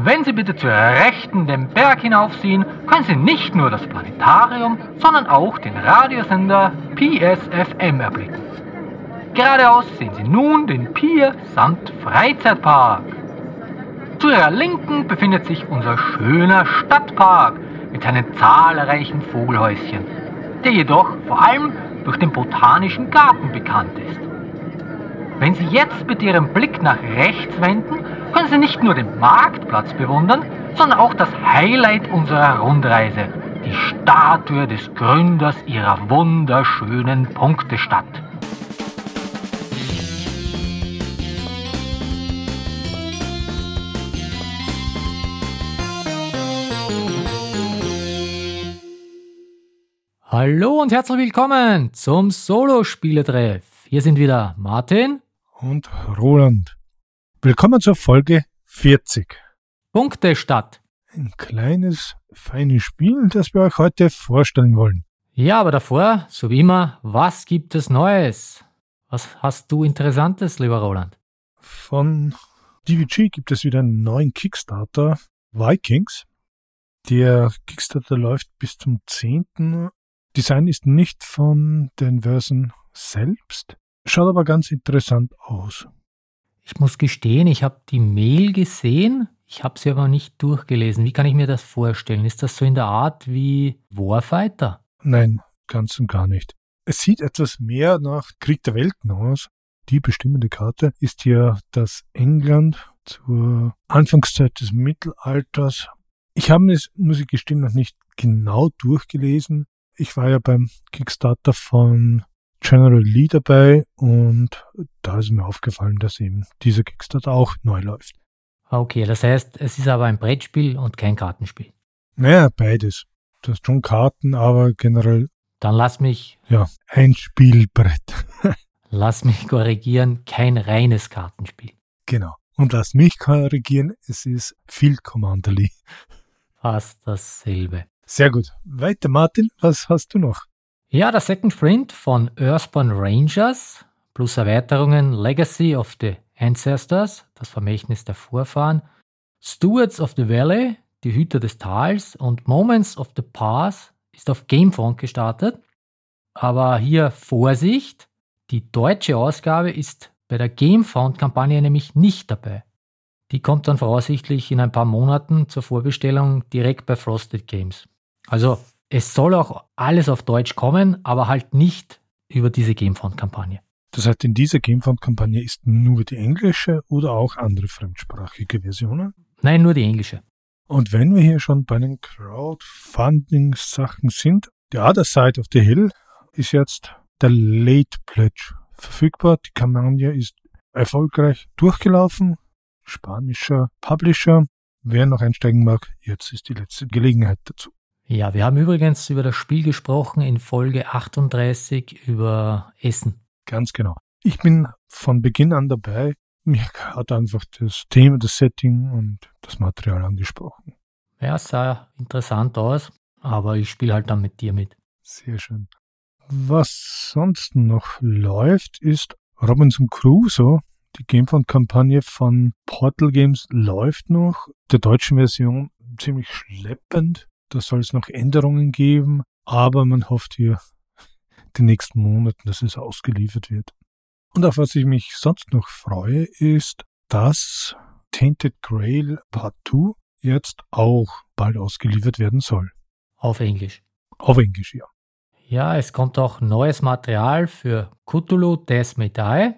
Wenn Sie bitte zur Rechten den Berg hinaufsehen, können Sie nicht nur das Planetarium, sondern auch den Radiosender PSFM erblicken. Geradeaus sehen Sie nun den Pier samt Freizeitpark. Zu Ihrer Linken befindet sich unser schöner Stadtpark mit seinen zahlreichen Vogelhäuschen, der jedoch vor allem durch den Botanischen Garten bekannt ist. Wenn Sie jetzt mit Ihrem Blick nach rechts wenden, können Sie nicht nur den Marktplatz bewundern, sondern auch das Highlight unserer Rundreise, die Statue des Gründers Ihrer wunderschönen Punktestadt. Hallo und herzlich willkommen zum Solo-Spieletreff. Hier sind wieder Martin und Roland. Willkommen zur Folge 40. Punktestadt. Ein kleines, feines Spiel, das wir euch heute vorstellen wollen. Ja, aber davor, so wie immer, was gibt es Neues? Was hast du Interessantes, lieber Roland? Von DVG gibt es wieder einen neuen Kickstarter, Vikings. Der Kickstarter läuft bis zum 10. Design ist nicht von den Versen selbst, schaut aber ganz interessant aus. Ich muss gestehen, ich habe die Mail gesehen, ich habe sie aber nicht durchgelesen. Wie kann ich mir das vorstellen? Ist das so in der Art wie Warfighter? Nein, ganz und gar nicht. Es sieht etwas mehr nach Krieg der Welten aus. Die bestimmende Karte ist hier das England zur Anfangszeit des Mittelalters. Ich habe es, muss ich gestehen, noch nicht genau durchgelesen ich war ja beim Kickstarter von General Lee dabei und da ist mir aufgefallen, dass eben dieser Kickstarter auch neu läuft. Okay, das heißt, es ist aber ein Brettspiel und kein Kartenspiel. Naja, beides. Du hast schon Karten, aber generell. Dann lass mich. Ja, ein Spielbrett. lass mich korrigieren, kein reines Kartenspiel. Genau. Und lass mich korrigieren, es ist Field Commanderly. Fast dasselbe. Sehr gut. Weiter, Martin, was hast du noch? Ja, der Second Sprint von Earthborn Rangers plus Erweiterungen Legacy of the Ancestors, das Vermächtnis der Vorfahren, Stewards of the Valley, die Hüter des Tals und Moments of the Past ist auf Gamefound gestartet. Aber hier Vorsicht, die deutsche Ausgabe ist bei der Gamefound-Kampagne nämlich nicht dabei. Die kommt dann voraussichtlich in ein paar Monaten zur Vorbestellung direkt bei Frosted Games. Also es soll auch alles auf Deutsch kommen, aber halt nicht über diese Gamefund-Kampagne. Das heißt, in dieser Gamefund-Kampagne ist nur die englische oder auch andere fremdsprachige Versionen? Nein, nur die englische. Und wenn wir hier schon bei den Crowdfunding-Sachen sind, The Other Side of the Hill ist jetzt der Late Pledge verfügbar. Die Kampagne ist erfolgreich durchgelaufen. Spanischer Publisher. Wer noch einsteigen mag, jetzt ist die letzte Gelegenheit dazu. Ja, wir haben übrigens über das Spiel gesprochen in Folge 38 über Essen. Ganz genau. Ich bin von Beginn an dabei. Mir hat einfach das Thema, das Setting und das Material angesprochen. Ja, es sah interessant aus, aber ich spiele halt dann mit dir mit. Sehr schön. Was sonst noch läuft, ist Robinson Crusoe. Die Gamefund-Kampagne von Portal Games läuft noch. Der deutschen Version ziemlich schleppend. Da soll es noch Änderungen geben, aber man hofft hier den nächsten Monaten, dass es ausgeliefert wird. Und auf was ich mich sonst noch freue, ist, dass Tainted Grail Part 2 jetzt auch bald ausgeliefert werden soll. Auf Englisch. Auf Englisch, ja. Ja, es kommt auch neues Material für Cthulhu Death Die.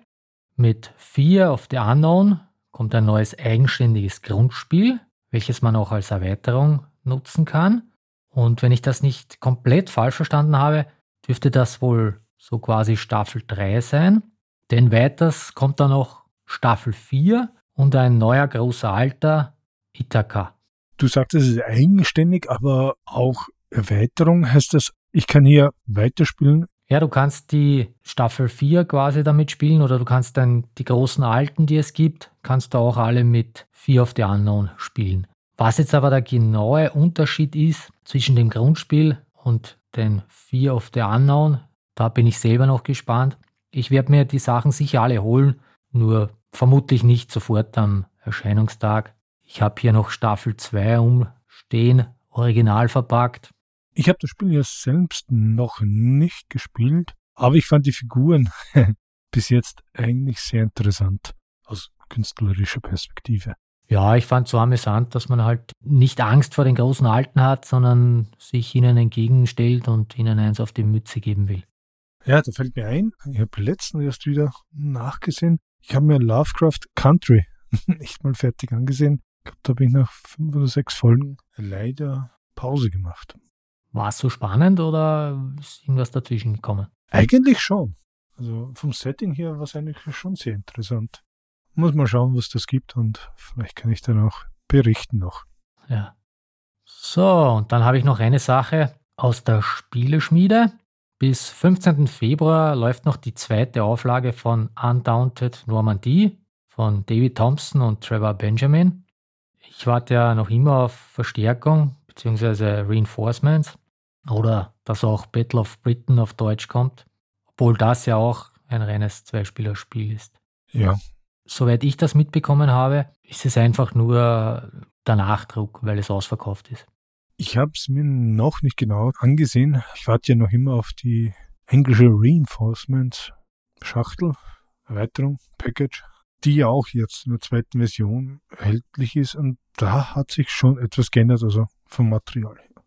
Mit Fear of the Unknown kommt ein neues eigenständiges Grundspiel, welches man auch als Erweiterung nutzen kann. Und wenn ich das nicht komplett falsch verstanden habe, dürfte das wohl so quasi Staffel 3 sein. Denn weiters kommt dann noch Staffel 4 und ein neuer großer Alter, Ithaka. Du sagst, es ist eigenständig, aber auch Erweiterung heißt das, ich kann hier weiterspielen. Ja, du kannst die Staffel 4 quasi damit spielen oder du kannst dann die großen Alten, die es gibt, kannst du auch alle mit Fear of the Unknown spielen. Was jetzt aber der genaue Unterschied ist zwischen dem Grundspiel und den Fear of the Unknown, da bin ich selber noch gespannt. Ich werde mir die Sachen sicher alle holen, nur vermutlich nicht sofort am Erscheinungstag. Ich habe hier noch Staffel 2 umstehen, original verpackt. Ich habe das Spiel ja selbst noch nicht gespielt, aber ich fand die Figuren bis jetzt eigentlich sehr interessant aus künstlerischer Perspektive. Ja, ich fand so amüsant, dass man halt nicht Angst vor den großen Alten hat, sondern sich ihnen entgegenstellt und ihnen eins auf die Mütze geben will. Ja, da fällt mir ein, ich habe letztens erst wieder nachgesehen. Ich habe mir Lovecraft Country nicht mal fertig angesehen. Ich glaube, da habe ich nach fünf oder sechs Folgen leider Pause gemacht. War es so spannend oder ist irgendwas dazwischen gekommen? Eigentlich schon. Also vom Setting her war es eigentlich schon sehr interessant. Muss mal schauen, was das gibt und vielleicht kann ich dann auch berichten noch. Ja. So, und dann habe ich noch eine Sache aus der Spieleschmiede. Bis 15. Februar läuft noch die zweite Auflage von Undaunted Normandie von David Thompson und Trevor Benjamin. Ich warte ja noch immer auf Verstärkung bzw. Reinforcements oder dass auch Battle of Britain auf Deutsch kommt, obwohl das ja auch ein reines Zweispielerspiel ist. Ja, soweit ich das mitbekommen habe, ist es einfach nur der Nachdruck, weil es ausverkauft ist. Ich habe es mir noch nicht genau angesehen. Ich warte ja noch immer auf die englische Reinforcement Schachtel, Erweiterung, Package, die ja auch jetzt in der zweiten Version erhältlich ist. Und da hat sich schon etwas geändert, also vom Material her.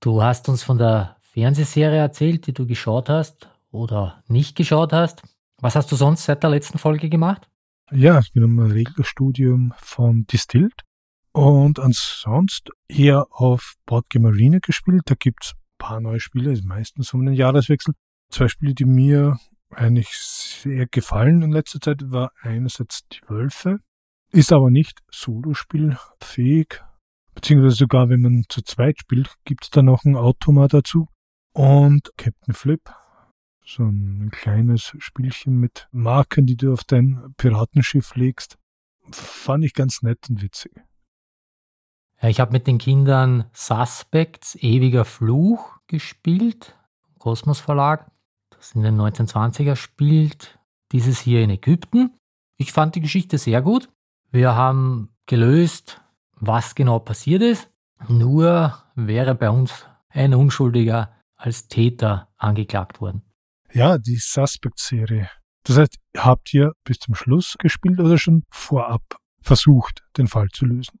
Du hast uns von der Fernsehserie erzählt, die du geschaut hast oder nicht geschaut hast. Was hast du sonst seit der letzten Folge gemacht? Ja, ich bin im Regelstudium von Distilled und ansonsten eher auf Boardgame Arena gespielt. Da gibt's ein paar neue Spiele, meistens um den Jahreswechsel. Zwei Spiele, die mir eigentlich sehr gefallen in letzter Zeit, war einerseits die Wölfe, ist aber nicht Solospielfähig, beziehungsweise sogar wenn man zu zweit spielt, gibt's da noch ein Automat dazu. Und Captain Flip so ein kleines Spielchen mit Marken, die du auf dein Piratenschiff legst. Fand ich ganz nett und witzig. Ich habe mit den Kindern Suspects, Ewiger Fluch gespielt, Kosmos Verlag, das in den 1920er spielt, dieses hier in Ägypten. Ich fand die Geschichte sehr gut. Wir haben gelöst, was genau passiert ist. Nur wäre bei uns ein Unschuldiger als Täter angeklagt worden. Ja, die Suspect-Serie. Das heißt, habt ihr bis zum Schluss gespielt oder schon vorab versucht, den Fall zu lösen?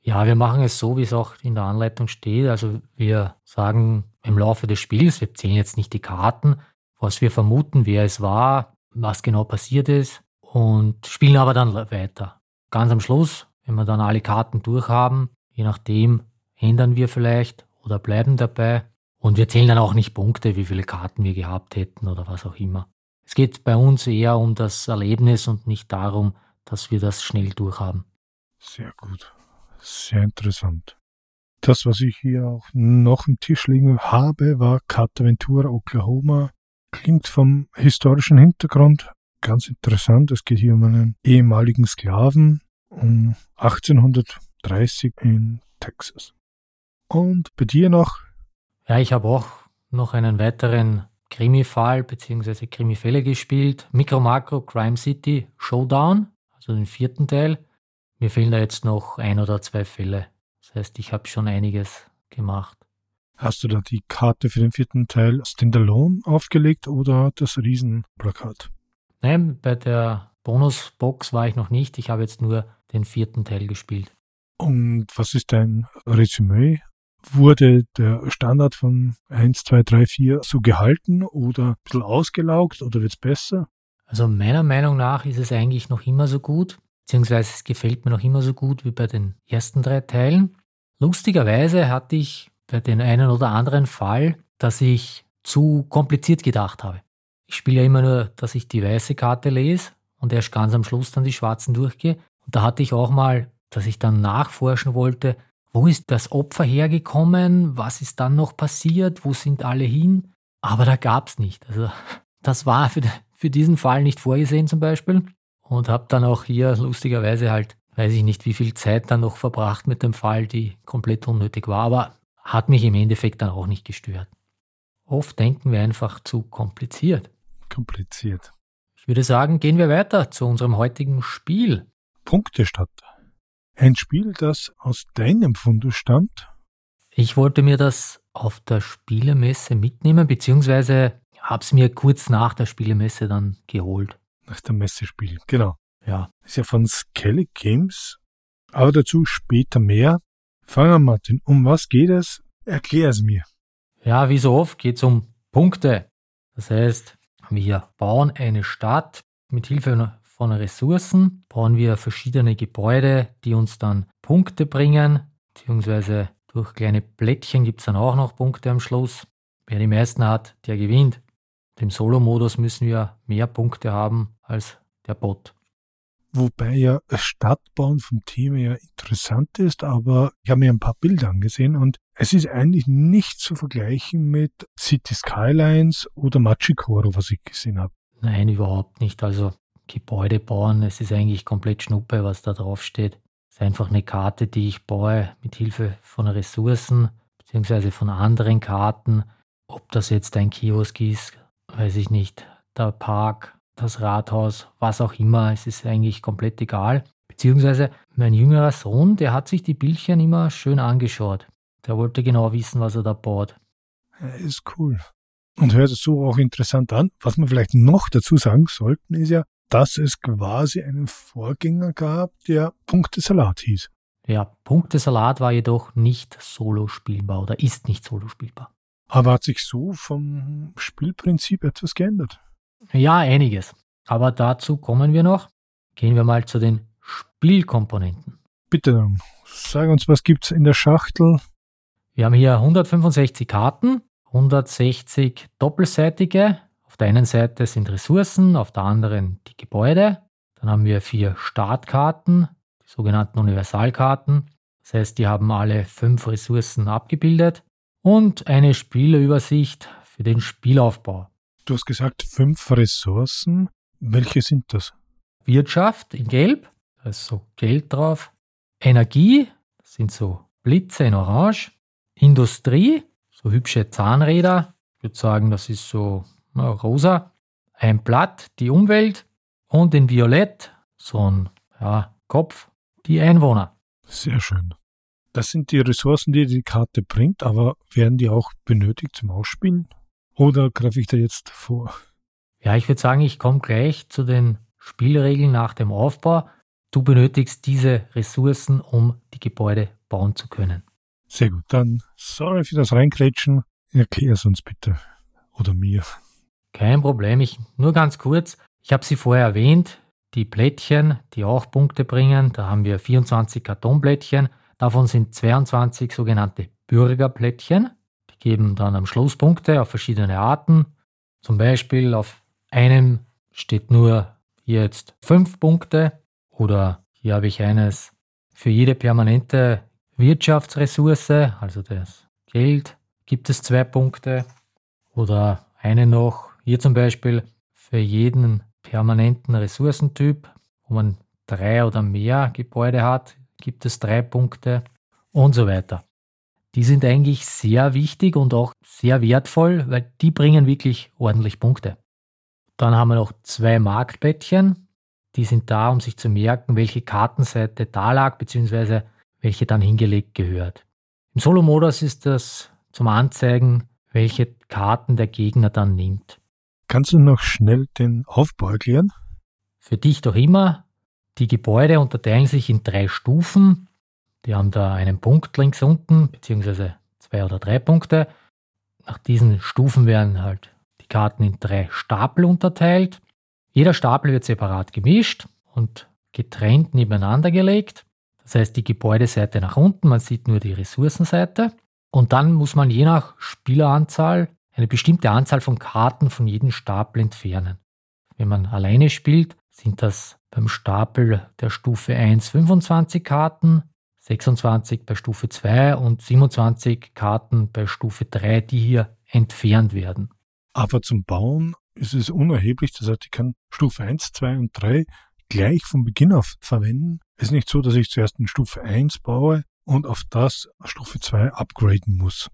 Ja, wir machen es so, wie es auch in der Anleitung steht. Also wir sagen im Laufe des Spiels, wir zählen jetzt nicht die Karten, was wir vermuten, wer es war, was genau passiert ist und spielen aber dann weiter. Ganz am Schluss, wenn wir dann alle Karten durchhaben, je nachdem, ändern wir vielleicht oder bleiben dabei und wir zählen dann auch nicht Punkte, wie viele Karten wir gehabt hätten oder was auch immer. Es geht bei uns eher um das Erlebnis und nicht darum, dass wir das schnell durchhaben. Sehr gut. Sehr interessant. Das, was ich hier auch noch im Tisch liegen habe, war Cartaventura Oklahoma. Klingt vom historischen Hintergrund ganz interessant. Es geht hier um einen ehemaligen Sklaven um 1830 in Texas. Und bei dir noch ja, ich habe auch noch einen weiteren Krimi-Fall bzw. Krimi-Fälle gespielt. Micro Macro Crime City Showdown, also den vierten Teil. Mir fehlen da jetzt noch ein oder zwei Fälle. Das heißt, ich habe schon einiges gemacht. Hast du da die Karte für den vierten Teil Standalone aufgelegt oder das Riesenplakat? Nein, bei der Bonusbox war ich noch nicht. Ich habe jetzt nur den vierten Teil gespielt. Und was ist dein Resümee Wurde der Standard von 1, 2, 3, 4 so gehalten oder ein bisschen ausgelaugt oder wird es besser? Also meiner Meinung nach ist es eigentlich noch immer so gut, beziehungsweise es gefällt mir noch immer so gut wie bei den ersten drei Teilen. Lustigerweise hatte ich bei den einen oder anderen Fall, dass ich zu kompliziert gedacht habe. Ich spiele ja immer nur, dass ich die weiße Karte lese und erst ganz am Schluss dann die schwarzen durchgehe. Und da hatte ich auch mal, dass ich dann nachforschen wollte, wo ist das Opfer hergekommen? Was ist dann noch passiert? Wo sind alle hin? Aber da gab es nicht. Also das war für, für diesen Fall nicht vorgesehen zum Beispiel. Und habe dann auch hier lustigerweise halt, weiß ich nicht, wie viel Zeit dann noch verbracht mit dem Fall, die komplett unnötig war. Aber hat mich im Endeffekt dann auch nicht gestört. Oft denken wir einfach zu kompliziert. Kompliziert. Ich würde sagen, gehen wir weiter zu unserem heutigen Spiel. Punktestadt. Ein Spiel, das aus deinem Fundus stammt? Ich wollte mir das auf der Spielemesse mitnehmen, beziehungsweise habe es mir kurz nach der Spielemesse dann geholt. Nach dem Messespiel, genau. Ja. Ist ja von Skelly Games, aber dazu später mehr. Fangen wir, Martin, um was geht es? Erklär es mir. Ja, wie so oft geht es um Punkte. Das heißt, wir bauen eine Stadt mit Hilfe von Ressourcen, bauen wir verschiedene Gebäude, die uns dann Punkte bringen, beziehungsweise durch kleine Plättchen gibt es dann auch noch Punkte am Schluss. Wer die meisten hat, der gewinnt. Im Solo-Modus müssen wir mehr Punkte haben als der Bot. Wobei ja Stadtbauen vom Thema ja interessant ist, aber ich habe mir ein paar Bilder angesehen und es ist eigentlich nicht zu vergleichen mit City Skylines oder Machikoro, was ich gesehen habe. Nein, überhaupt nicht. Also Gebäude bauen, es ist eigentlich komplett Schnuppe, was da drauf steht. Es ist einfach eine Karte, die ich baue mit Hilfe von Ressourcen beziehungsweise von anderen Karten. Ob das jetzt ein Kiosk ist, weiß ich nicht. Der Park, das Rathaus, was auch immer, es ist eigentlich komplett egal. Beziehungsweise mein jüngerer Sohn, der hat sich die Bildchen immer schön angeschaut. Der wollte genau wissen, was er da baut. Ja, ist cool. Und hört es so auch interessant an. Was wir vielleicht noch dazu sagen sollten, ist ja, dass es quasi einen Vorgänger gab, der Punktesalat hieß. Ja, Punktesalat war jedoch nicht solo spielbar oder ist nicht solo spielbar. Aber hat sich so vom Spielprinzip etwas geändert? Ja, einiges. Aber dazu kommen wir noch. Gehen wir mal zu den Spielkomponenten. Bitte dann, sag uns, was gibt's in der Schachtel? Wir haben hier 165 Karten, 160 doppelseitige. Auf der einen Seite sind Ressourcen, auf der anderen die Gebäude. Dann haben wir vier Startkarten, die sogenannten Universalkarten. Das heißt, die haben alle fünf Ressourcen abgebildet. Und eine Spielerübersicht für den Spielaufbau. Du hast gesagt, fünf Ressourcen. Welche sind das? Wirtschaft in Gelb, da ist so Geld drauf. Energie, das sind so Blitze in Orange. Industrie, so hübsche Zahnräder. Ich würde sagen, das ist so rosa. Ein Blatt, die Umwelt. Und in Violett, so ein ja, Kopf, die Einwohner. Sehr schön. Das sind die Ressourcen, die die Karte bringt, aber werden die auch benötigt zum Ausspielen? Oder greife ich da jetzt vor? Ja, ich würde sagen, ich komme gleich zu den Spielregeln nach dem Aufbau. Du benötigst diese Ressourcen, um die Gebäude bauen zu können. Sehr gut, dann sorry für das Reinkrätschen. Erklär es uns bitte. Oder mir. Kein Problem, ich nur ganz kurz. Ich habe sie vorher erwähnt, die Plättchen, die auch Punkte bringen. Da haben wir 24 Kartonplättchen. Davon sind 22 sogenannte Bürgerplättchen. Die geben dann am Schluss Punkte auf verschiedene Arten. Zum Beispiel auf einem steht nur jetzt 5 Punkte. Oder hier habe ich eines für jede permanente Wirtschaftsressource, also das Geld, gibt es zwei Punkte. Oder eine noch, hier zum Beispiel, für jeden permanenten Ressourcentyp, wo man drei oder mehr Gebäude hat, gibt es drei Punkte und so weiter. Die sind eigentlich sehr wichtig und auch sehr wertvoll, weil die bringen wirklich ordentlich Punkte. Dann haben wir noch zwei Marktbettchen. Die sind da, um sich zu merken, welche Kartenseite da lag, beziehungsweise welche dann hingelegt gehört. Im Solo-Modus ist das zum Anzeigen, welche Karten der Gegner dann nimmt. Kannst du noch schnell den Aufbau erklären? Für dich doch immer. Die Gebäude unterteilen sich in drei Stufen. Die haben da einen Punkt links unten, beziehungsweise zwei oder drei Punkte. Nach diesen Stufen werden halt die Karten in drei Stapel unterteilt. Jeder Stapel wird separat gemischt und getrennt nebeneinander gelegt. Das heißt, die Gebäudeseite nach unten, man sieht nur die Ressourcenseite. Und dann muss man je nach Spieleranzahl eine bestimmte Anzahl von Karten von jedem Stapel entfernen. Wenn man alleine spielt, sind das beim Stapel der Stufe 1 25 Karten, 26 bei Stufe 2 und 27 Karten bei Stufe 3, die hier entfernt werden. Aber zum Bauen ist es unerheblich, das heißt, ich kann Stufe 1, 2 und 3 gleich von Beginn auf verwenden. Es ist nicht so, dass ich zuerst in Stufe 1 baue und auf das Stufe 2 upgraden muss.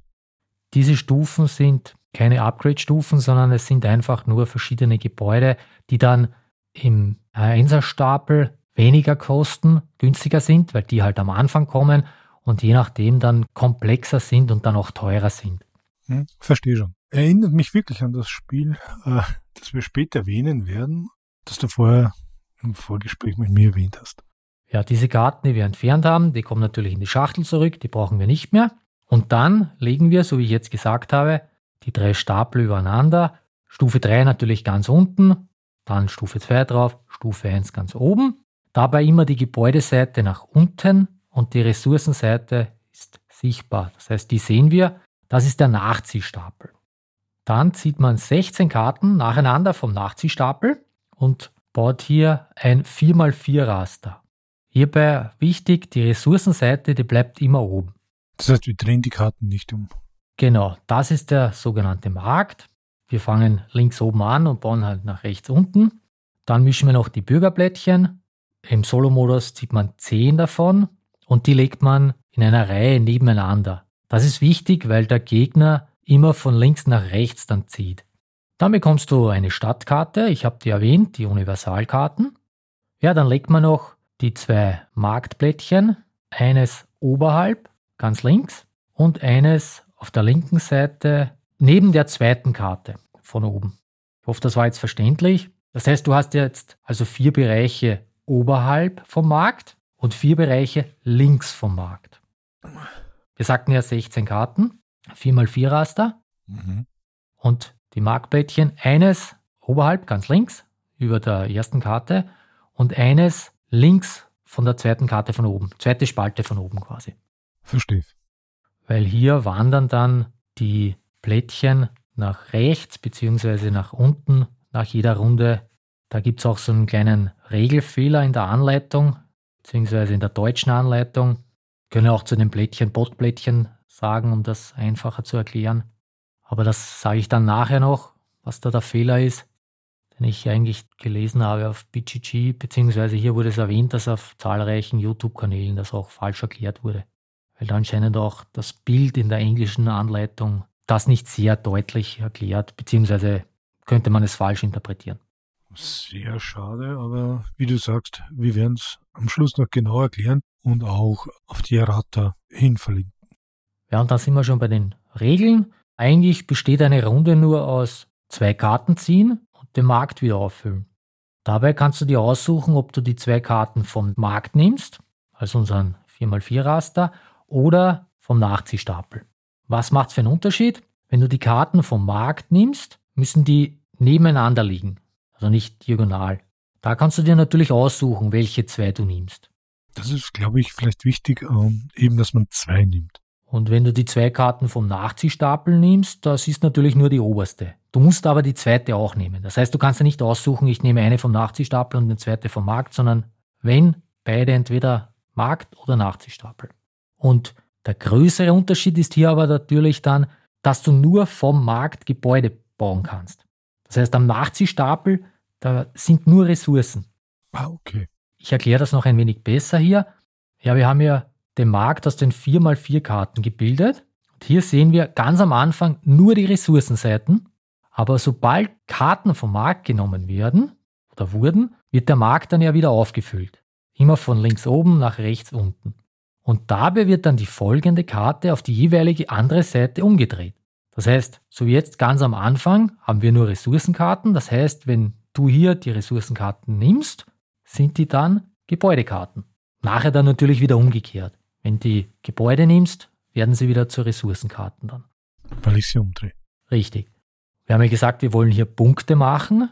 Diese Stufen sind keine Upgrade-Stufen, sondern es sind einfach nur verschiedene Gebäude, die dann im 1er-Stapel weniger kosten, günstiger sind, weil die halt am Anfang kommen und je nachdem dann komplexer sind und dann auch teurer sind. Hm, verstehe schon. Erinnert mich wirklich an das Spiel, äh, das wir später erwähnen werden, das du vorher im Vorgespräch mit mir erwähnt hast. Ja, diese Karten, die wir entfernt haben, die kommen natürlich in die Schachtel zurück, die brauchen wir nicht mehr. Und dann legen wir, so wie ich jetzt gesagt habe, die drei Stapel übereinander. Stufe 3 natürlich ganz unten, dann Stufe 2 drauf, Stufe 1 ganz oben. Dabei immer die Gebäudeseite nach unten und die Ressourcenseite ist sichtbar. Das heißt, die sehen wir. Das ist der Nachziehstapel. Dann zieht man 16 Karten nacheinander vom Nachziehstapel und baut hier ein 4x4 Raster. Hierbei wichtig, die Ressourcenseite, die bleibt immer oben. Das heißt, wir drehen die Karten nicht um. Genau, das ist der sogenannte Markt. Wir fangen links oben an und bauen halt nach rechts unten. Dann mischen wir noch die Bürgerblättchen. Im Solo-Modus zieht man 10 davon und die legt man in einer Reihe nebeneinander. Das ist wichtig, weil der Gegner immer von links nach rechts dann zieht. Dann bekommst du eine Stadtkarte, ich habe die erwähnt, die Universalkarten. Ja, dann legt man noch die zwei Marktblättchen, eines oberhalb, ganz links, und eines auf der linken Seite neben der zweiten Karte von oben. Ich hoffe, das war jetzt verständlich. Das heißt, du hast jetzt also vier Bereiche oberhalb vom Markt und vier Bereiche links vom Markt. Wir sagten ja 16 Karten, 4x4 Raster mhm. und die Marktblättchen, eines oberhalb, ganz links, über der ersten Karte und eines links von der zweiten Karte von oben, zweite Spalte von oben quasi. Verstehe. Weil hier wandern dann die Plättchen nach rechts bzw. nach unten nach jeder Runde. Da gibt es auch so einen kleinen Regelfehler in der Anleitung bzw. in der deutschen Anleitung. Können auch zu den Plättchen Botplättchen sagen, um das einfacher zu erklären. Aber das sage ich dann nachher noch, was da der Fehler ist den ich eigentlich gelesen habe auf BGG, beziehungsweise hier wurde es erwähnt, dass auf zahlreichen YouTube-Kanälen das auch falsch erklärt wurde. Weil anscheinend auch das Bild in der englischen Anleitung das nicht sehr deutlich erklärt, beziehungsweise könnte man es falsch interpretieren. Sehr schade, aber wie du sagst, wir werden es am Schluss noch genau erklären und auch auf die Errata hin verlinken. Ja, und dann sind wir schon bei den Regeln. Eigentlich besteht eine Runde nur aus zwei Karten ziehen den Markt wieder auffüllen. Dabei kannst du dir aussuchen, ob du die zwei Karten vom Markt nimmst, also unseren 4x4 Raster, oder vom Nachziehstapel. Was macht es für einen Unterschied? Wenn du die Karten vom Markt nimmst, müssen die nebeneinander liegen, also nicht diagonal. Da kannst du dir natürlich aussuchen, welche zwei du nimmst. Das ist, glaube ich, vielleicht wichtig, ähm, eben, dass man zwei nimmt. Und wenn du die zwei Karten vom Nachziehstapel nimmst, das ist natürlich nur die oberste. Du musst aber die zweite auch nehmen. Das heißt, du kannst ja nicht aussuchen, ich nehme eine vom Nachziehstapel und eine zweite vom Markt, sondern wenn beide entweder Markt oder Nachziehstapel. Und der größere Unterschied ist hier aber natürlich dann, dass du nur vom Markt Gebäude bauen kannst. Das heißt, am Nachziehstapel, da sind nur Ressourcen. Ah, okay. Ich erkläre das noch ein wenig besser hier. Ja, wir haben ja den Markt aus den 4x4 Karten gebildet. Und hier sehen wir ganz am Anfang nur die Ressourcenseiten. Aber sobald Karten vom Markt genommen werden oder wurden, wird der Markt dann ja wieder aufgefüllt. Immer von links oben nach rechts unten. Und dabei wird dann die folgende Karte auf die jeweilige andere Seite umgedreht. Das heißt, so wie jetzt ganz am Anfang haben wir nur Ressourcenkarten. Das heißt, wenn du hier die Ressourcenkarten nimmst, sind die dann Gebäudekarten. Nachher dann natürlich wieder umgekehrt. Wenn die Gebäude nimmst, werden sie wieder zu Ressourcenkarten dann. Weil ich sie umdrehe. Richtig. Wir haben ja gesagt, wir wollen hier Punkte machen.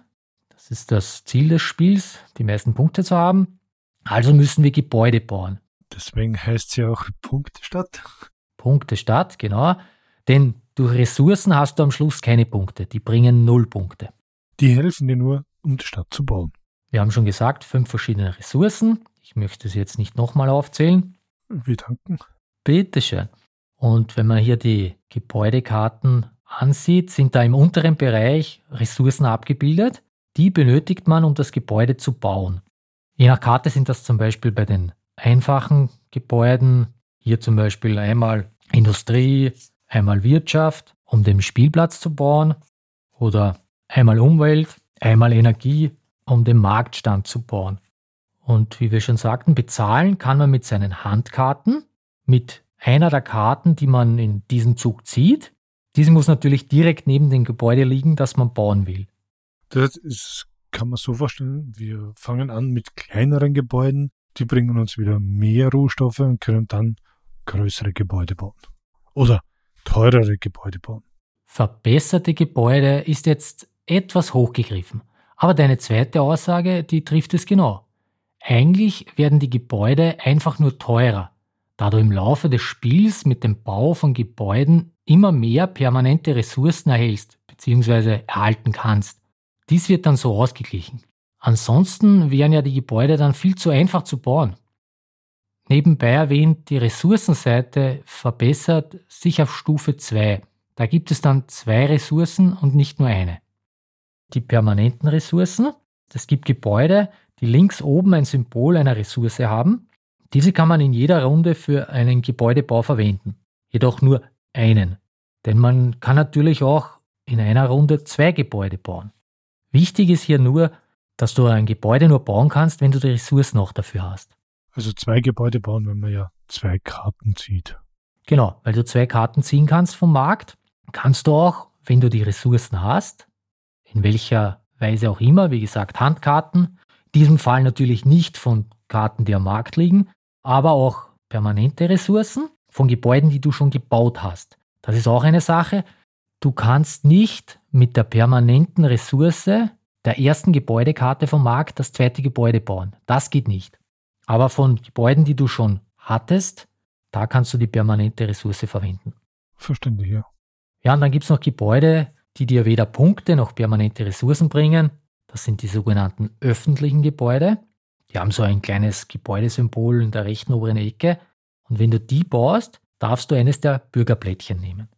Das ist das Ziel des Spiels, die meisten Punkte zu haben. Also müssen wir Gebäude bauen. Deswegen heißt sie auch Punktestadt. Punktestadt, genau. Denn durch Ressourcen hast du am Schluss keine Punkte. Die bringen null Punkte. Die helfen dir nur, um die Stadt zu bauen. Wir haben schon gesagt, fünf verschiedene Ressourcen. Ich möchte sie jetzt nicht nochmal aufzählen. Wir danken. Bitteschön. Und wenn man hier die Gebäudekarten ansieht, sind da im unteren Bereich Ressourcen abgebildet. Die benötigt man, um das Gebäude zu bauen. Je nach Karte sind das zum Beispiel bei den einfachen Gebäuden, hier zum Beispiel einmal Industrie, einmal Wirtschaft, um den Spielplatz zu bauen, oder einmal Umwelt, einmal Energie, um den Marktstand zu bauen. Und wie wir schon sagten, bezahlen kann man mit seinen Handkarten, mit einer der Karten, die man in diesem Zug zieht. Diese muss natürlich direkt neben dem Gebäude liegen, das man bauen will. Das ist, kann man so vorstellen, wir fangen an mit kleineren Gebäuden, die bringen uns wieder mehr Rohstoffe und können dann größere Gebäude bauen. Oder teurere Gebäude bauen. Verbesserte Gebäude ist jetzt etwas hochgegriffen. Aber deine zweite Aussage, die trifft es genau. Eigentlich werden die Gebäude einfach nur teurer, da du im Laufe des Spiels mit dem Bau von Gebäuden immer mehr permanente Ressourcen erhältst bzw. erhalten kannst. Dies wird dann so ausgeglichen. Ansonsten wären ja die Gebäude dann viel zu einfach zu bauen. Nebenbei erwähnt, die Ressourcenseite verbessert sich auf Stufe 2. Da gibt es dann zwei Ressourcen und nicht nur eine. Die permanenten Ressourcen. Es gibt Gebäude, die links oben ein Symbol einer Ressource haben. Diese kann man in jeder Runde für einen Gebäudebau verwenden. Jedoch nur einen. Denn man kann natürlich auch in einer Runde zwei Gebäude bauen. Wichtig ist hier nur, dass du ein Gebäude nur bauen kannst, wenn du die Ressourcen noch dafür hast. Also zwei Gebäude bauen, wenn man ja zwei Karten zieht. Genau, weil du zwei Karten ziehen kannst vom Markt, kannst du auch, wenn du die Ressourcen hast, in welcher Weise auch immer, wie gesagt, Handkarten, in diesem Fall natürlich nicht von Karten, die am Markt liegen, aber auch permanente Ressourcen von Gebäuden, die du schon gebaut hast. Das ist auch eine Sache. Du kannst nicht mit der permanenten Ressource der ersten Gebäudekarte vom Markt das zweite Gebäude bauen. Das geht nicht. Aber von Gebäuden, die du schon hattest, da kannst du die permanente Ressource verwenden. Verständlich, ja. Ja, und dann gibt es noch Gebäude, die dir weder Punkte noch permanente Ressourcen bringen. Das sind die sogenannten öffentlichen Gebäude. Die haben so ein kleines Gebäudesymbol in der rechten oberen Ecke. Und wenn du die baust, darfst du eines der Bürgerplättchen nehmen.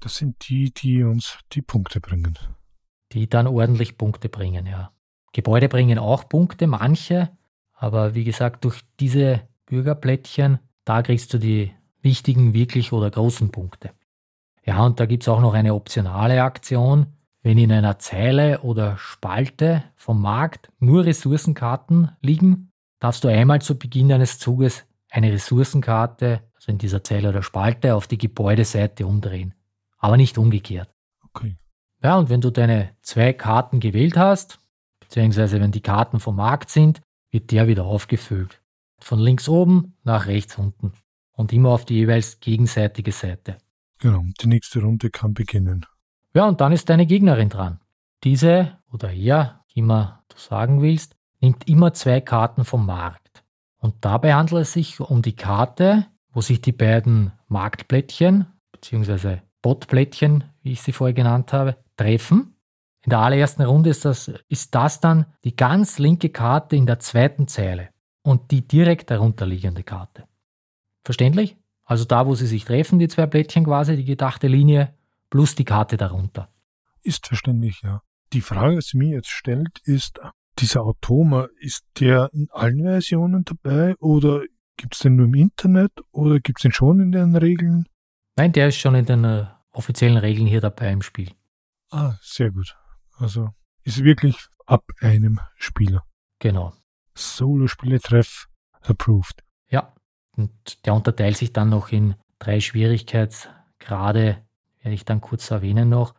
Das sind die, die uns die Punkte bringen. Die dann ordentlich Punkte bringen, ja. Gebäude bringen auch Punkte, manche. Aber wie gesagt, durch diese Bürgerplättchen, da kriegst du die wichtigen, wirklich oder großen Punkte. Ja, und da gibt es auch noch eine optionale Aktion. Wenn in einer Zeile oder Spalte vom Markt nur Ressourcenkarten liegen, darfst du einmal zu Beginn eines Zuges eine Ressourcenkarte, also in dieser Zeile oder Spalte, auf die Gebäudeseite umdrehen. Aber nicht umgekehrt. Okay. Ja, und wenn du deine zwei Karten gewählt hast, beziehungsweise wenn die Karten vom Markt sind, wird der wieder aufgefüllt. Von links oben nach rechts unten. Und immer auf die jeweils gegenseitige Seite. Genau, die nächste Runde kann beginnen. Ja, und dann ist deine Gegnerin dran. Diese oder er, wie immer du sagen willst, nimmt immer zwei Karten vom Markt. Und dabei handelt es sich um die Karte, wo sich die beiden Marktplättchen bzw. Botplättchen, wie ich sie vorher genannt habe, treffen in der allerersten Runde ist das, ist das dann die ganz linke Karte in der zweiten Zeile und die direkt darunter liegende Karte. Verständlich? Also da, wo sie sich treffen, die zwei Blättchen quasi, die gedachte Linie, plus die Karte darunter. Ist verständlich, ja. Die Frage, die sie mir jetzt stellt, ist, dieser Automa, ist der in allen Versionen dabei oder gibt es den nur im Internet oder gibt es den schon in den Regeln? Nein, der ist schon in den äh, offiziellen Regeln hier dabei im Spiel. Ah, sehr gut. Also ist wirklich ab einem Spieler. Genau. Solo-Spiele-Treff approved. Ja, und der unterteilt sich dann noch in drei Schwierigkeitsgrade, werde ich dann kurz erwähnen noch.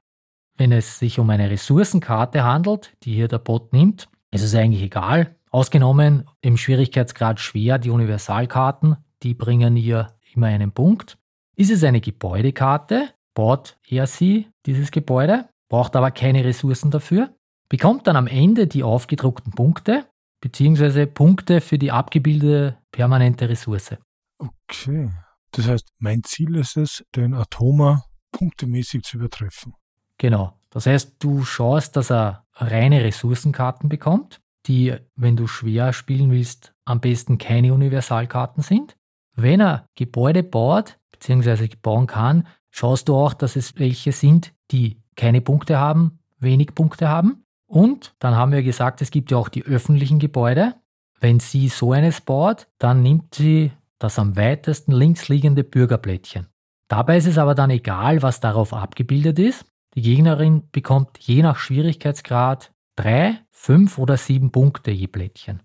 Wenn es sich um eine Ressourcenkarte handelt, die hier der Bot nimmt, ist es eigentlich egal. Ausgenommen im Schwierigkeitsgrad schwer die Universalkarten, die bringen hier immer einen Punkt. Ist es eine Gebäudekarte, baut er sie, dieses Gebäude, braucht aber keine Ressourcen dafür, bekommt dann am Ende die aufgedruckten Punkte beziehungsweise Punkte für die abgebildete permanente Ressource. Okay. Das heißt, mein Ziel ist es, den Atoma punktemäßig zu übertreffen. Genau. Das heißt, du schaust, dass er reine Ressourcenkarten bekommt, die, wenn du schwer spielen willst, am besten keine Universalkarten sind. Wenn er Gebäude baut, beziehungsweise bauen kann, schaust du auch, dass es welche sind, die keine Punkte haben, wenig Punkte haben. Und dann haben wir gesagt, es gibt ja auch die öffentlichen Gebäude. Wenn sie so eines baut, dann nimmt sie das am weitesten links liegende Bürgerplättchen. Dabei ist es aber dann egal, was darauf abgebildet ist. Die Gegnerin bekommt je nach Schwierigkeitsgrad drei, fünf oder sieben Punkte je Plättchen.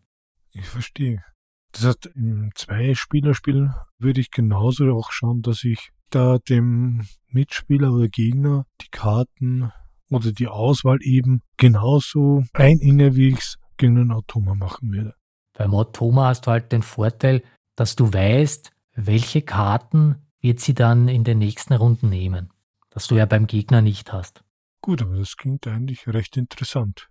Ich verstehe. Das heißt, im Zwei-Spieler-Spiel würde ich genauso auch schauen, dass ich da dem Mitspieler oder Gegner die Karten oder die Auswahl eben genauso eininne, wie ich es gegen einen Automa machen würde. Beim Automa hast du halt den Vorteil, dass du weißt, welche Karten wird sie dann in den nächsten Runden nehmen. Das du ja beim Gegner nicht hast. Gut, aber das klingt eigentlich recht interessant.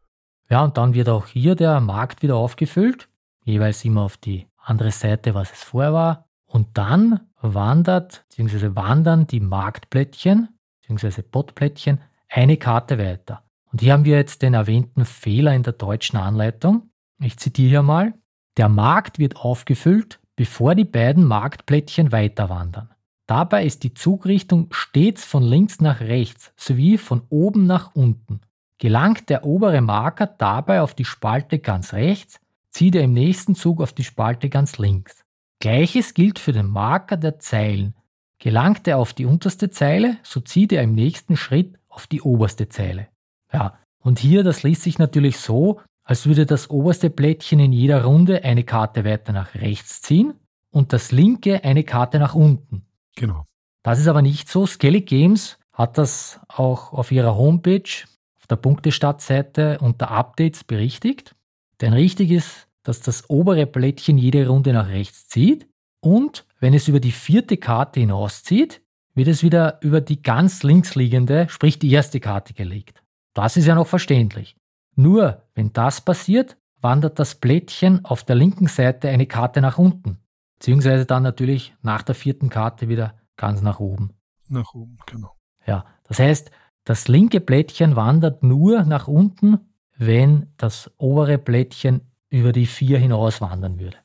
Ja, und dann wird auch hier der Markt wieder aufgefüllt, jeweils immer auf die andere Seite, was es vorher war. Und dann wandert bzw. wandern die Marktplättchen bzw. Botplättchen eine Karte weiter. Und hier haben wir jetzt den erwähnten Fehler in der deutschen Anleitung. Ich zitiere hier mal. Der Markt wird aufgefüllt, bevor die beiden Marktplättchen weiter wandern. Dabei ist die Zugrichtung stets von links nach rechts sowie von oben nach unten. Gelangt der obere Marker dabei auf die Spalte ganz rechts, zieht er im nächsten Zug auf die Spalte ganz links. Gleiches gilt für den Marker der Zeilen. Gelangt er auf die unterste Zeile, so zieht er im nächsten Schritt auf die oberste Zeile. Ja, und hier, das liest sich natürlich so, als würde das oberste Blättchen in jeder Runde eine Karte weiter nach rechts ziehen und das linke eine Karte nach unten. Genau. Das ist aber nicht so. Skelly Games hat das auch auf ihrer Homepage, auf der Punktestadtseite unter Updates berichtigt. Denn richtig ist, dass das obere Blättchen jede Runde nach rechts zieht und wenn es über die vierte Karte hinauszieht, wird es wieder über die ganz links liegende, sprich die erste Karte gelegt. Das ist ja noch verständlich. Nur, wenn das passiert, wandert das Blättchen auf der linken Seite eine Karte nach unten, beziehungsweise dann natürlich nach der vierten Karte wieder ganz nach oben. Nach oben, genau. Ja, das heißt, das linke Blättchen wandert nur nach unten, wenn das obere Blättchen über die vier hinaus wandern würde.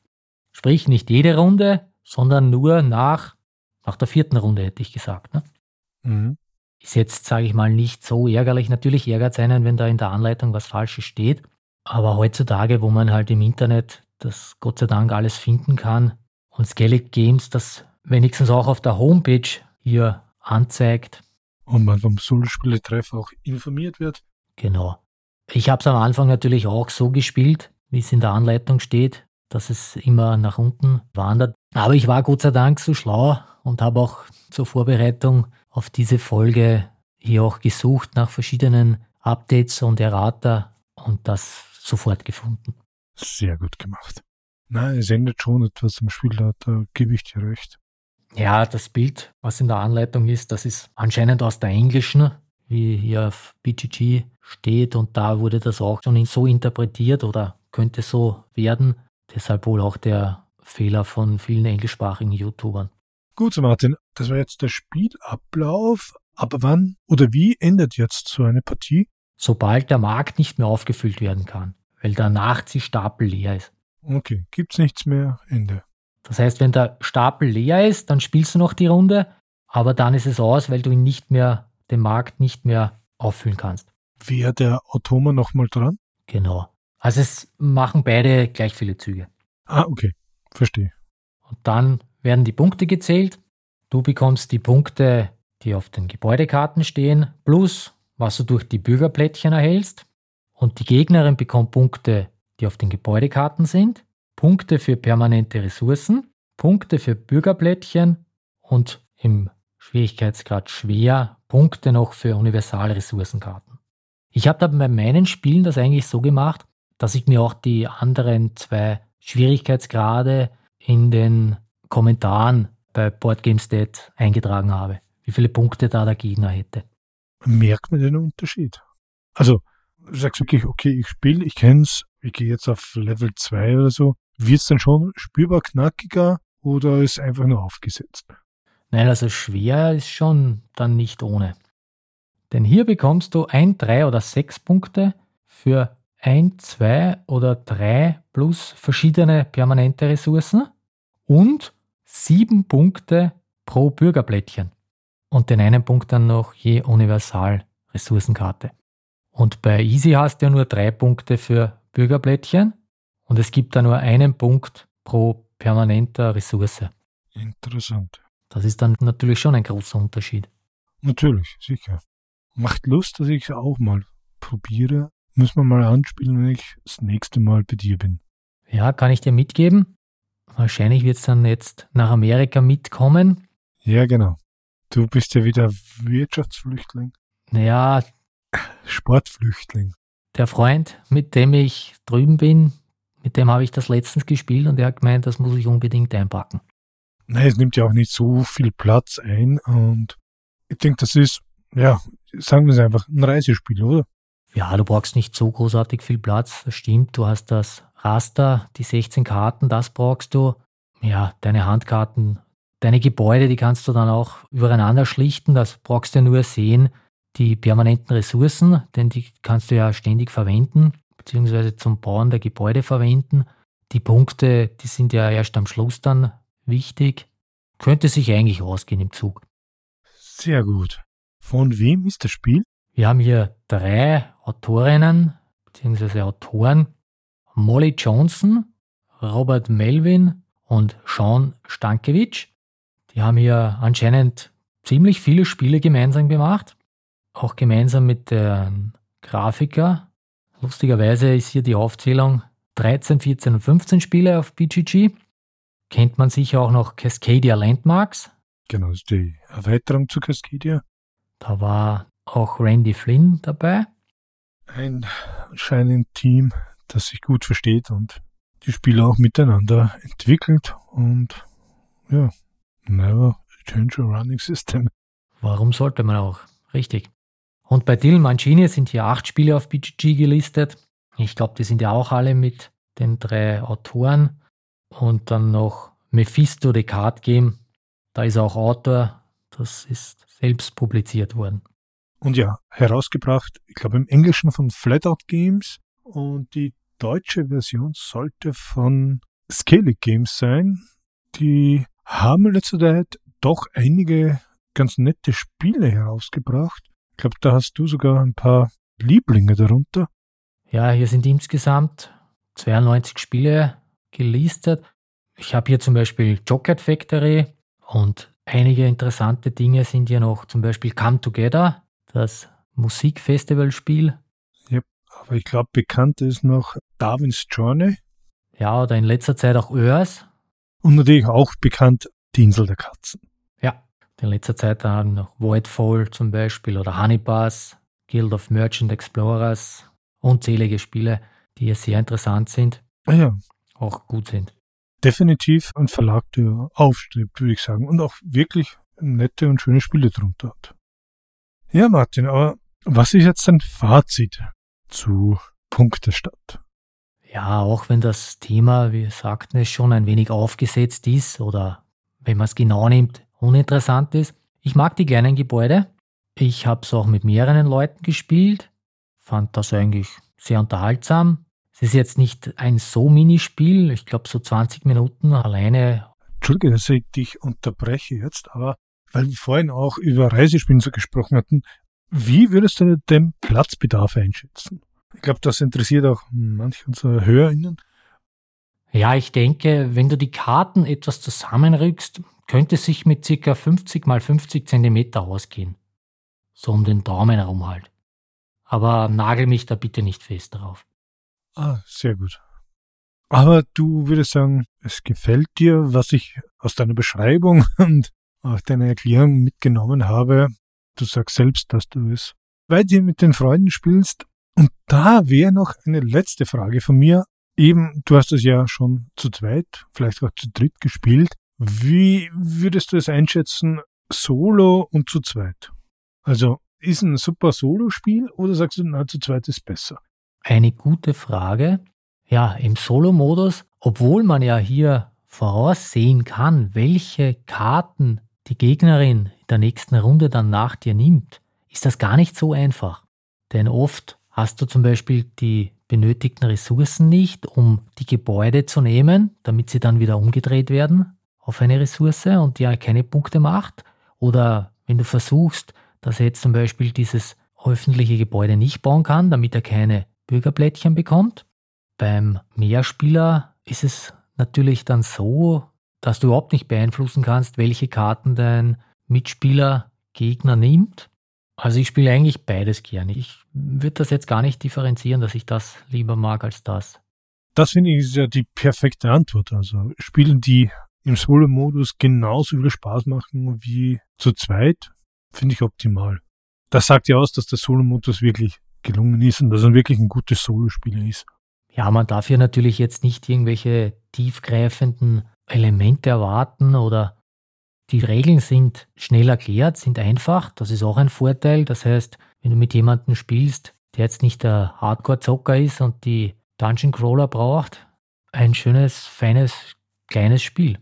Sprich nicht jede Runde, sondern nur nach, nach der vierten Runde, hätte ich gesagt. Ne? Mhm. Ist jetzt, sage ich mal, nicht so ärgerlich. Natürlich ärgert es einen, wenn da in der Anleitung was Falsches steht. Aber heutzutage, wo man halt im Internet das Gott sei Dank alles finden kann und Skellig Games das wenigstens auch auf der Homepage hier anzeigt. Und man vom Solo-Spiele-Treff auch informiert wird. Genau. Ich habe es am Anfang natürlich auch so gespielt, wie es in der Anleitung steht, dass es immer nach unten wandert. Aber ich war Gott sei Dank so schlau und habe auch zur Vorbereitung auf diese Folge hier auch gesucht nach verschiedenen Updates und Errata und das sofort gefunden. Sehr gut gemacht. Nein, es ändert schon etwas im Spiel, da gebe ich dir recht. Ja, das Bild, was in der Anleitung ist, das ist anscheinend aus der englischen wie hier auf BGG steht und da wurde das auch schon so interpretiert oder könnte so werden. Deshalb wohl auch der Fehler von vielen englischsprachigen YouTubern. Gut, so Martin, das war jetzt der Spielablauf. Aber wann oder wie endet jetzt so eine Partie? Sobald der Markt nicht mehr aufgefüllt werden kann, weil der Nachziehstapel leer ist. Okay, gibt's nichts mehr, Ende. Das heißt, wenn der Stapel leer ist, dann spielst du noch die Runde, aber dann ist es aus, weil du ihn nicht mehr den Markt nicht mehr auffüllen kannst. Wäre der Automa nochmal dran? Genau. Also es machen beide gleich viele Züge. Ah, okay. Verstehe. Und dann werden die Punkte gezählt. Du bekommst die Punkte, die auf den Gebäudekarten stehen, plus was du durch die Bürgerplättchen erhältst. Und die Gegnerin bekommt Punkte, die auf den Gebäudekarten sind, Punkte für permanente Ressourcen, Punkte für Bürgerplättchen und im Schwierigkeitsgrad schwer Punkte noch für Universalressourcenkarten. Ich habe da bei meinen Spielen das eigentlich so gemacht, dass ich mir auch die anderen zwei Schwierigkeitsgrade in den Kommentaren bei BoardGameStat eingetragen habe, wie viele Punkte da der Gegner hätte. Merkt man den Unterschied? Also, du sagst wirklich, okay, ich spiele, ich kenne es, ich gehe jetzt auf Level 2 oder so. Wird es dann schon spürbar knackiger oder ist einfach nur aufgesetzt? Nein, also schwer ist schon dann nicht ohne. Denn hier bekommst du ein, drei oder sechs Punkte für ein, zwei oder drei plus verschiedene permanente Ressourcen und sieben Punkte pro Bürgerblättchen. Und den einen Punkt dann noch je Universal-Ressourcenkarte. Und bei Easy hast du ja nur drei Punkte für Bürgerblättchen und es gibt da nur einen Punkt pro permanenter Ressource. Interessant. Das ist dann natürlich schon ein großer Unterschied. Natürlich, sicher. Macht Lust, dass ich es auch mal probiere. Muss man mal anspielen, wenn ich das nächste Mal bei dir bin. Ja, kann ich dir mitgeben. Wahrscheinlich wird es dann jetzt nach Amerika mitkommen. Ja, genau. Du bist ja wieder Wirtschaftsflüchtling. Naja, Sportflüchtling. der Freund, mit dem ich drüben bin, mit dem habe ich das letztens gespielt und der hat gemeint, das muss ich unbedingt einpacken. Nein, es nimmt ja auch nicht so viel Platz ein und ich denke, das ist, ja, sagen wir es einfach, ein Reisespiel, oder? Ja, du brauchst nicht so großartig viel Platz, das stimmt. Du hast das Raster, die 16 Karten, das brauchst du. Ja, deine Handkarten, deine Gebäude, die kannst du dann auch übereinander schlichten. Das brauchst du nur sehen. Die permanenten Ressourcen, denn die kannst du ja ständig verwenden, beziehungsweise zum Bauen der Gebäude verwenden. Die Punkte, die sind ja erst am Schluss dann wichtig. Könnte sich eigentlich ausgehen im Zug. Sehr gut. Von wem ist das Spiel? Wir haben hier drei Autorinnen bzw. Autoren. Molly Johnson, Robert Melvin und Sean Stankiewicz. Die haben hier anscheinend ziemlich viele Spiele gemeinsam gemacht. Auch gemeinsam mit dem Grafiker. Lustigerweise ist hier die Aufzählung 13, 14 und 15 Spiele auf BGG. Kennt man sicher auch noch Cascadia Landmarks. Genau, das ist die Erweiterung zu Cascadia. Da war auch Randy Flynn dabei. Ein anscheinend Team, das sich gut versteht und die Spieler auch miteinander entwickelt und ja, never change a running system. Warum sollte man auch? Richtig. Und bei Dylan Mancini sind hier acht Spiele auf BGG gelistet. Ich glaube, die sind ja auch alle mit den drei Autoren. Und dann noch Mephisto The Card Game. Da ist auch Autor. Das ist selbst publiziert worden. Und ja, herausgebracht, ich glaube im Englischen von Flatout Games und die deutsche Version sollte von Scaly Games sein. Die haben in letzter Zeit doch einige ganz nette Spiele herausgebracht. Ich glaube, da hast du sogar ein paar Lieblinge darunter. Ja, hier sind insgesamt 92 Spiele gelistet. Ich habe hier zum Beispiel Jocket Factory und einige interessante Dinge sind hier noch zum Beispiel Come Together, das Musikfestivalspiel. Aber ich glaube, bekannt ist noch Darwin's Journey Ja, oder in letzter Zeit auch Örs. und natürlich auch bekannt die Insel der Katzen. Ja, in letzter Zeit dann noch Voidfall zum Beispiel oder Honeypass, Guild of Merchant Explorers, unzählige Spiele, die sehr interessant sind, Ah Ja, auch gut sind. definitiv ein Verlag, der aufstrebt, würde ich sagen, und auch wirklich nette und schöne Spiele drunter hat. Ja, Martin, aber was ist jetzt dein Fazit zu Punktestadt? Ja, auch wenn das Thema, wie wir sagten, es schon ein wenig aufgesetzt ist oder wenn man es genau nimmt, uninteressant ist. Ich mag die kleinen Gebäude. Ich habe es auch mit mehreren Leuten gespielt. Fand das eigentlich sehr unterhaltsam. Es ist jetzt nicht ein so Minispiel. Ich glaube, so 20 Minuten alleine. Entschuldige, dass ich dich unterbreche jetzt, aber weil wir vorhin auch über Reisespielen so gesprochen hatten, wie würdest du den Platzbedarf einschätzen? Ich glaube, das interessiert auch manche unserer HörerInnen. Ja, ich denke, wenn du die Karten etwas zusammenrückst, könnte es sich mit ca. 50 mal 50 Zentimeter ausgehen. So um den Daumen herum halt. Aber nagel mich da bitte nicht fest drauf. Ah, sehr gut. Aber du würdest sagen, es gefällt dir, was ich aus deiner Beschreibung und auch deiner Erklärung mitgenommen habe. Du sagst selbst, dass du es weiter mit den Freunden spielst. Und da wäre noch eine letzte Frage von mir. Eben, du hast es ja schon zu zweit, vielleicht auch zu dritt gespielt. Wie würdest du es einschätzen, solo und zu zweit? Also, ist ein super Solo-Spiel oder sagst du, na, zu zweit ist besser? Eine gute Frage. Ja, im Solo-Modus, obwohl man ja hier voraussehen kann, welche Karten die Gegnerin in der nächsten Runde dann nach dir nimmt, ist das gar nicht so einfach. Denn oft hast du zum Beispiel die benötigten Ressourcen nicht, um die Gebäude zu nehmen, damit sie dann wieder umgedreht werden auf eine Ressource und ja keine Punkte macht. Oder wenn du versuchst, dass er jetzt zum Beispiel dieses öffentliche Gebäude nicht bauen kann, damit er keine Bürgerplättchen bekommt. Beim Mehrspieler ist es natürlich dann so, dass du überhaupt nicht beeinflussen kannst, welche Karten dein Mitspieler Gegner nimmt. Also ich spiele eigentlich beides gerne. Ich würde das jetzt gar nicht differenzieren, dass ich das lieber mag als das. Das finde ich ist ja die perfekte Antwort. Also Spielen, die im Solo-Modus genauso viel Spaß machen wie zu zweit, finde ich optimal. Das sagt ja aus, dass der Solo-Modus wirklich gelungen ist und dass er wirklich ein gutes Solospieler ist. Ja, man darf hier natürlich jetzt nicht irgendwelche tiefgreifenden Elemente erwarten oder die Regeln sind schnell erklärt, sind einfach. Das ist auch ein Vorteil. Das heißt, wenn du mit jemandem spielst, der jetzt nicht der Hardcore-Zocker ist und die Dungeon Crawler braucht, ein schönes, feines, kleines Spiel.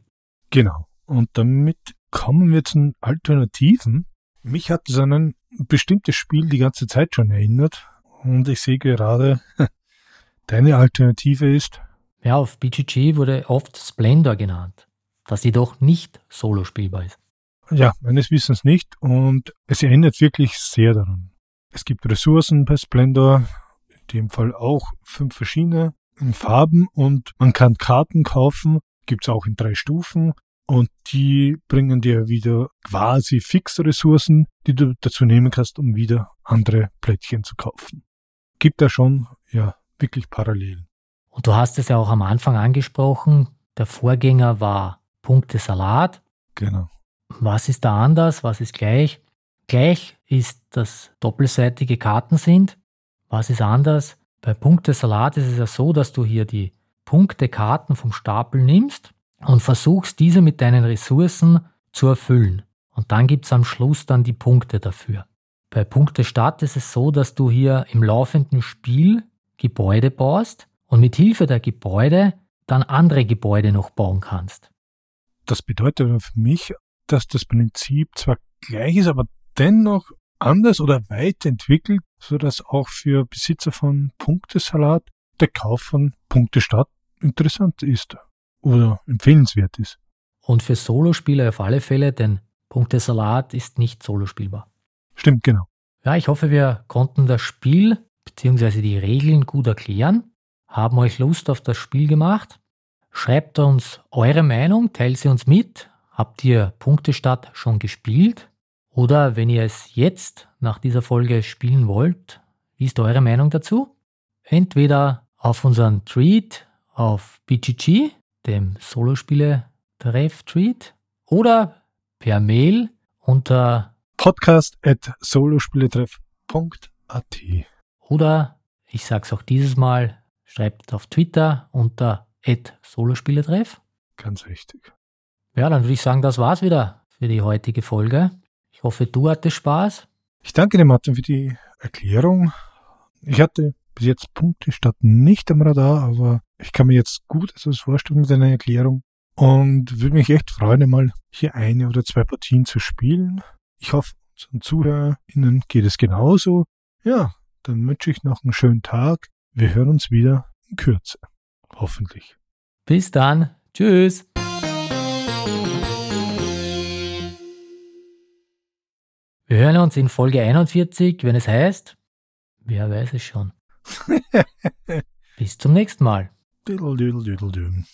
Genau. Und damit kommen wir zu den Alternativen. Mich hat es an ein bestimmtes Spiel die ganze Zeit schon erinnert. Und ich sehe gerade, deine Alternative ist. Ja, auf BGG wurde oft Splendor genannt, das jedoch nicht solo spielbar ist. Ja, meines Wissens nicht. Und es erinnert wirklich sehr daran. Es gibt Ressourcen bei Splendor, in dem Fall auch fünf verschiedene in Farben und man kann Karten kaufen, gibt es auch in drei Stufen und die bringen dir wieder quasi fixe Ressourcen, die du dazu nehmen kannst, um wieder andere Plättchen zu kaufen. Gibt da schon, ja, wirklich Parallelen. Und du hast es ja auch am Anfang angesprochen, der Vorgänger war Punktesalat. Genau. Was ist da anders? Was ist gleich? Gleich ist, dass doppelseitige Karten sind. Was ist anders? Bei Punktesalat ist es ja so, dass du hier die Punktekarten vom Stapel nimmst und versuchst, diese mit deinen Ressourcen zu erfüllen. Und dann gibt es am Schluss dann die Punkte dafür. Bei Punktestadt ist es so, dass du hier im laufenden Spiel Gebäude baust und mit Hilfe der Gebäude dann andere Gebäude noch bauen kannst. Das bedeutet für mich, dass das Prinzip zwar gleich ist, aber dennoch anders oder weiterentwickelt, sodass auch für Besitzer von Punktesalat der Kauf von Punktestadt interessant ist oder empfehlenswert ist. Und für Solospieler auf alle Fälle, denn Punktesalat ist nicht solospielbar. Stimmt, genau. Ja, ich hoffe, wir konnten das Spiel bzw. die Regeln gut erklären, haben euch Lust auf das Spiel gemacht. Schreibt uns eure Meinung, teilt sie uns mit. Habt ihr Punktestadt schon gespielt? Oder wenn ihr es jetzt nach dieser Folge spielen wollt, wie ist eure Meinung dazu? Entweder auf unseren Tweet auf BGG, dem Solospiele-Treff-Tweet, oder per Mail unter podcast at solospieletreff.at. Oder, ich sag's auch dieses Mal, schreibt auf Twitter unter solospieletreff. Ganz richtig. Ja, dann würde ich sagen, das war's wieder für die heutige Folge. Ich hoffe, du hattest Spaß. Ich danke dir, Martin, für die Erklärung. Ich hatte bis jetzt Punkte statt nicht am Radar, aber ich kann mir jetzt gut etwas vorstellen mit deiner Erklärung und würde mich echt freuen, einmal hier eine oder zwei Partien zu spielen. Ich hoffe, unseren ZuhörerInnen geht es genauso. Ja, dann wünsche ich noch einen schönen Tag. Wir hören uns wieder in Kürze. Hoffentlich. Bis dann. Tschüss. Wir hören uns in Folge 41, wenn es heißt, wer weiß es schon. Bis zum nächsten Mal. Diddle, diddle, diddle, diddle.